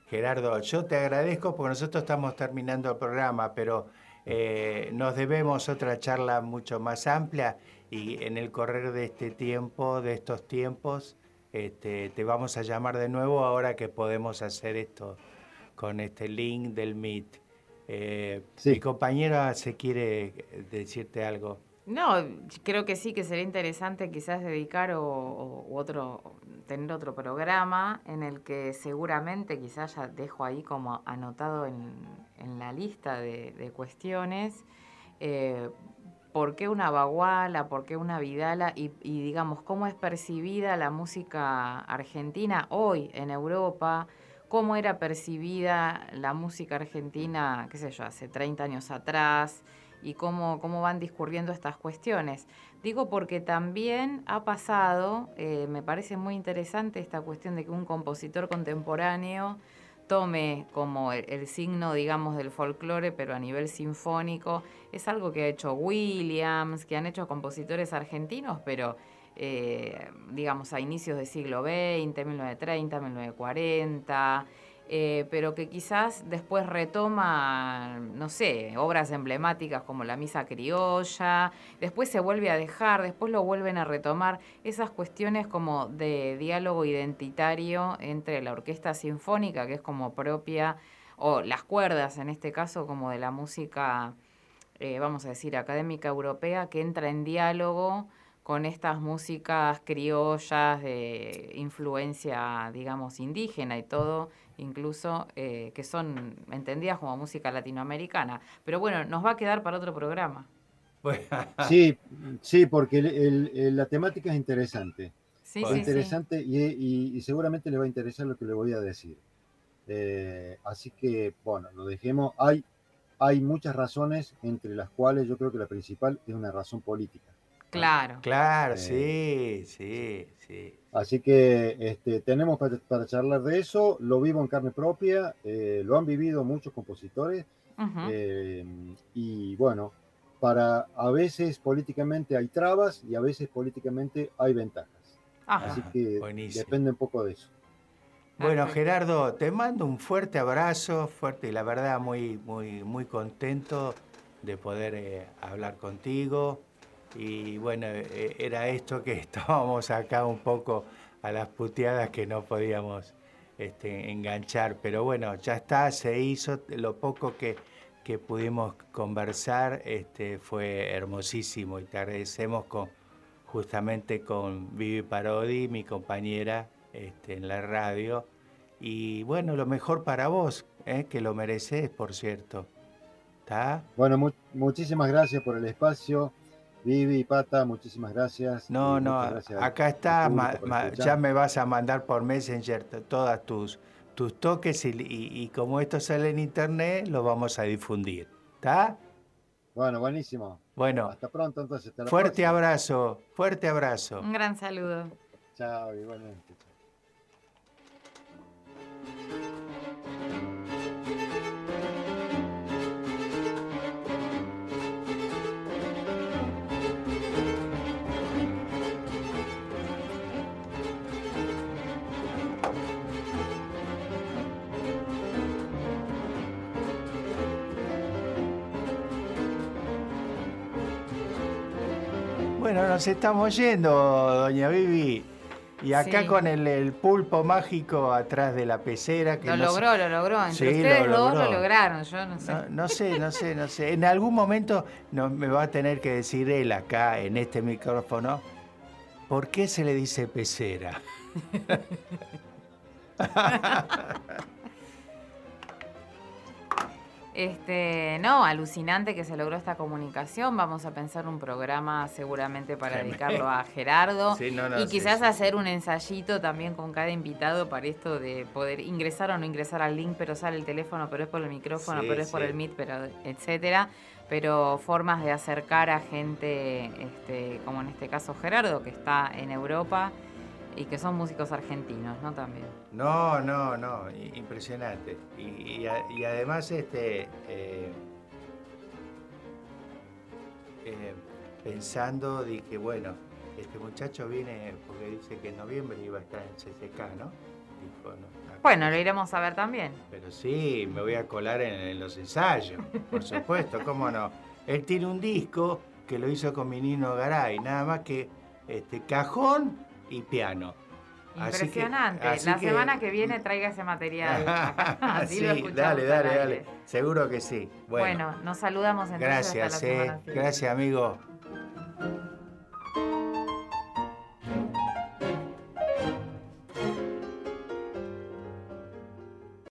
Gerardo. Yo te agradezco porque nosotros estamos terminando el programa, pero eh, nos debemos otra charla mucho más amplia y en el correr de este tiempo, de estos tiempos, este, te vamos a llamar de nuevo ahora que podemos hacer esto con este link del Meet. Eh, Mi compañera se quiere decirte algo. No, creo que sí, que sería interesante quizás dedicar o, otro, tener otro programa en el que seguramente quizás ya dejo ahí como anotado en, la lista de, de cuestiones. eh, ¿Por qué una baguala? ¿Por qué una vidala? Y, y digamos, ¿cómo es percibida la música argentina hoy en Europa? ¿Cómo era percibida la música argentina, qué sé yo, hace 30 años atrás? Y cómo, cómo van discurriendo estas cuestiones. Digo porque también ha pasado, eh, me parece muy interesante esta cuestión de que un compositor contemporáneo tome como el, signo, digamos, del folclore, pero a nivel sinfónico. Es algo que ha hecho Williams, que han hecho compositores argentinos, pero eh, digamos a inicios del siglo XX, 1930, 1940 eh, pero que quizás después retoma, no sé, obras emblemáticas como la Misa Criolla, después se vuelve a dejar, después lo vuelven a retomar, esas cuestiones como de diálogo identitario entre la orquesta sinfónica, que es como propia, o las cuerdas en este caso, como de la música, eh, vamos a decir, académica europea, que entra en diálogo con estas músicas criollas de influencia, digamos, indígena y todo, incluso eh, que son entendidas como música latinoamericana. Pero bueno, nos va a quedar para otro programa. (laughs) Sí, sí, porque el- el- el- la temática es interesante. Sí, es sí, sí. interesante y, y- y seguramente le va a interesar lo que le voy a decir. Eh, así que, bueno, lo dejemos. Hay, hay muchas razones, entre las cuales yo creo que la principal es una razón política. Claro. Claro, Eh, sí, sí, sí. Así que este, tenemos para, para charlar de eso, lo vivo en carne propia, eh, lo han vivido muchos compositores eh, y bueno, para a veces políticamente hay trabas y a veces políticamente hay ventajas. Ajá. Así que buenísimo. depende un poco de eso. Bueno. Gerardo, te mando un fuerte abrazo, fuerte y la verdad muy, muy, muy contento de poder eh, hablar contigo. Y bueno, eh, era esto que (laughs) estábamos acá un poco a las puteadas que no podíamos este, enganchar. Pero bueno, ya está, se hizo. Lo poco que, que pudimos conversar este, fue hermosísimo y te agradecemos con, justamente con Vivi Parodi, mi compañera este, en la radio. Y bueno, lo mejor para vos, ¿eh? que lo mereces, por cierto. ¿Está? Bueno, mu- muchísimas gracias por el espacio. Vivi, Pata, muchísimas gracias. No, Y no, gracias acá está, ma- ma- ya me vas a mandar por Messenger todas tus, tus toques y, y- y como esto sale en internet, lo vamos a difundir. ¿Está? Bueno, buenísimo. Bueno, Hasta pronto, entonces. hasta fuerte próxima. abrazo, fuerte abrazo. Un gran saludo. Chao, igualmente. Bueno, nos estamos yendo, doña Vivi. Y acá Sí. con el, el pulpo mágico atrás de la pecera. Que Lo no sé- logró, lo logró. Entre Sí, ustedes lo dos lo lograron, yo no sé. No, no sé, no sé, no sé. En algún momento no, me va a tener que decir él acá, en este micrófono, ¿por qué se le dice pecera? (laughs) Este, no, alucinante que se logró esta comunicación. Vamos a pensar un programa seguramente para dedicarlo a Gerardo. Sí, no, no, y quizás sí. hacer un ensayito también con cada invitado para esto de poder ingresar o no ingresar al link, pero sale el teléfono, pero es por el micrófono, Sí, pero es por el Meet, pero etcétera. Pero formas de acercar a gente, este, como en este caso Gerardo, que está en Europa y que son músicos argentinos, ¿no? También. No, no, no, impresionante. Y, y a- y además, este, eh, eh, pensando, dije, bueno, este muchacho viene porque dice que en noviembre iba a estar en CCK, ¿no? Dijo, no, acá. Bueno, lo iremos a ver también. Pero sí, me voy a colar en, en los ensayos, por (laughs) supuesto, ¿cómo no? Él tiene un disco que lo hizo con mi Nino Garay, nada más que este, cajón y piano. Impresionante. Así que, la semana que viene traiga ese material. (laughs) (laughs) así sí, lo dale, dale, dale. Seguro que sí. Bueno, nos saludamos entonces. Gracias, hasta la eh. gracias, amigo.